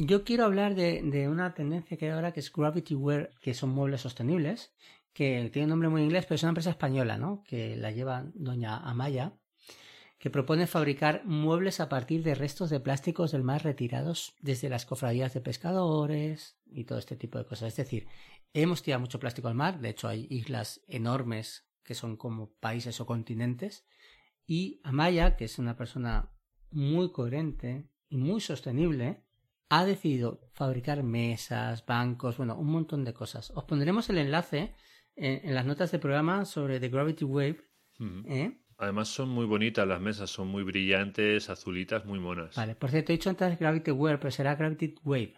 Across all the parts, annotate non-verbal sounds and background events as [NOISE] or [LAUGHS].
Yo quiero hablar de, una tendencia que hay ahora que es Gravity Wear, que son muebles sostenibles, que tiene un nombre muy inglés, pero es una empresa española, ¿no? Que la lleva doña Amaya, que propone fabricar muebles a partir de restos de plásticos del mar retirados desde las cofradías de pescadores y todo este tipo de cosas. Es decir, hemos tirado mucho plástico al mar, de hecho hay islas enormes que son como países o continentes, y Amaya, que es una persona muy coherente y muy sostenible, ha decidido fabricar mesas, bancos, bueno, un montón de cosas. Os pondremos el enlace en, las notas del programa sobre The Gravity Wave. ¿eh? Además son muy bonitas las mesas, son muy brillantes, azulitas, muy monas. Vale, por cierto, he dicho antes Gravity Wave, pero será Gravity Wave,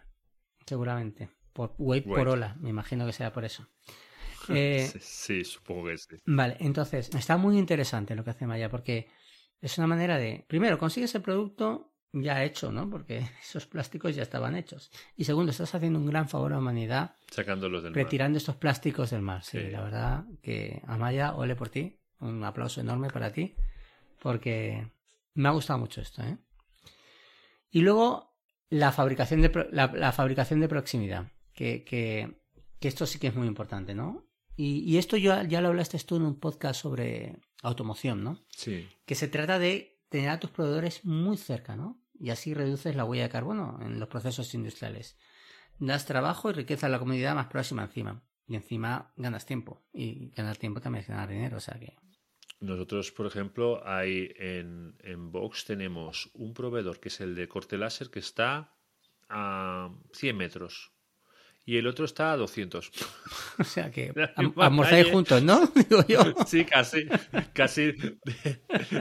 seguramente. Por wave, por ola, me imagino que sea por eso. [LAUGHS] Eh, sí, supongo que sí. Vale, entonces, está muy interesante lo que hace Maya, porque es una manera de, primero, consigues el producto ya hecho, ¿no? Porque [LAUGHS] esos plásticos ya estaban hechos. Y segundo, estás haciendo un gran favor a la humanidad. Sacándolos del retirando estos plásticos del mar. Sí, la verdad que Amaya, ole por ti. Un aplauso enorme para ti. Porque me ha gustado mucho esto, ¿eh? Y luego la fabricación de, la, fabricación de proximidad. Que, que, que, esto sí que es muy importante, ¿no? Y, y esto ya, ya lo hablaste tú en un podcast sobre automoción, ¿no? Sí. Que se trata de tener a tus proveedores muy cerca, ¿no? Y así reduces la huella de carbono en los procesos industriales. Das trabajo y riqueza a la comunidad más próxima encima. Y encima ganas tiempo. Y ganar tiempo también es ganar dinero. O sea que. Nosotros, por ejemplo, hay en, en Vox tenemos un proveedor que es el de corte láser que está a 100 metros y el otro está a 200. [LAUGHS] O sea que [LAUGHS] almorzáis juntos, ¿no? [LAUGHS] Digo yo. Sí, casi. Casi.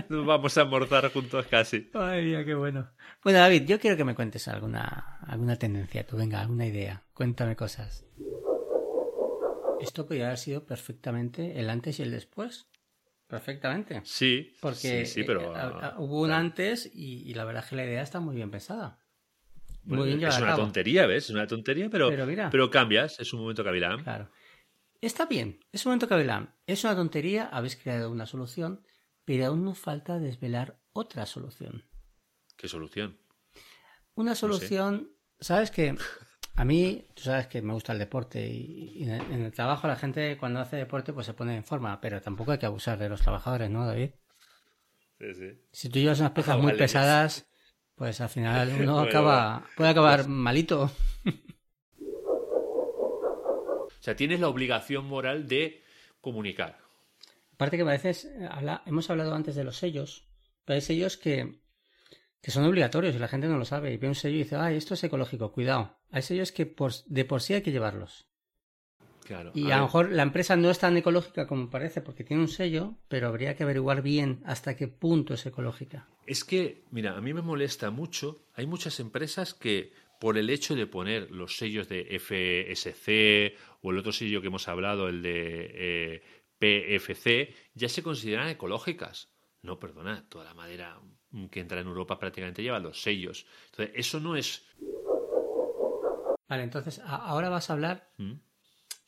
Nos vamos a almorzar juntos casi. Ay, mía, qué bueno. Bueno, David, yo quiero que me cuentes alguna, alguna tendencia. Tú, venga, alguna idea. Cuéntame cosas. Esto podría haber sido perfectamente el antes y el después. Perfectamente. Sí. Porque sí, pero, eh, eh, ah, hubo un antes y, y la verdad es que la idea está muy bien pensada es una tontería, ¿ves? Es una tontería, pero, pero, cambias, es un momento cavilán. Claro. Está bien, es un momento cavilán. Es una tontería, habéis creado una solución, pero aún nos falta desvelar otra solución. ¿Qué solución? Una solución, sabes que a mí, tú sabes que me gusta el deporte y, en, el, trabajo la gente cuando hace deporte pues se pone en forma, pero tampoco hay que abusar de los trabajadores, ¿no, David? Sí, sí. Si tú llevas unas piezas muy pesadas, pues al final [LAUGHS] uno acaba, puede acabar malito. O sea, tienes la obligación moral de comunicar. Aparte que a veces hemos hablado antes de los sellos, pero hay sellos que, que son obligatorios y la gente no lo sabe. Y ve un sello y dice, ay, esto es ecológico, cuidado. Hay sellos que por, de por sí hay que llevarlos. Y a, lo mejor la empresa no es tan ecológica como parece porque tiene un sello, pero habría que averiguar bien hasta qué punto es ecológica. Es que, mira, a mí me molesta mucho. Hay muchas empresas que por el hecho de poner los sellos de FSC o el otro sello que hemos hablado, el de eh, PFC, ya se consideran ecológicas. No, perdona, toda la madera que entra en Europa prácticamente lleva los sellos. Entonces, eso no es... Vale, entonces ahora vas a hablar ¿Mm?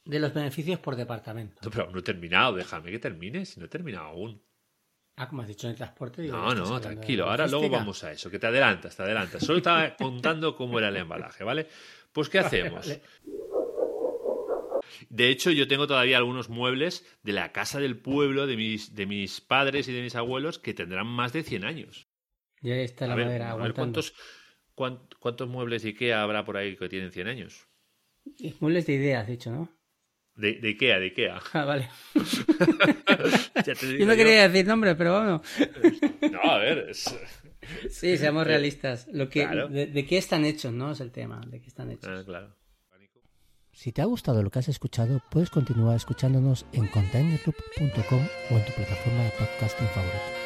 de los beneficios por departamento. No, pero no he terminado, déjame que termine, si no he terminado aún. Ah, como has dicho en el transporte. no, no, tranquilo, ahora luego vamos a eso, que te adelantas, te adelantas. Solo estaba [LAUGHS] contando cómo era el embalaje, ¿vale? Pues, ¿qué hacemos? De hecho, yo tengo todavía algunos muebles de la casa del pueblo de mis, de mis padres y de mis abuelos que tendrán más de 100 años. Ya está la madera ¿cuántos, ¿cuántos, muebles de Ikea habrá por ahí que tienen 100 años? Muebles de ideas, dicho, ¿no? De, de Ikea, de Ikea. Ah, vale. [LAUGHS] yo no quería decir nombre, pero bueno. no, a ver. Sí, seamos realistas. Lo que, de, qué están hechos, ¿no? Es el tema. De qué están hechos. Ah, claro. Si te ha gustado lo que has escuchado, puedes continuar escuchándonos en containerloop.com o en tu plataforma de podcasting favorita.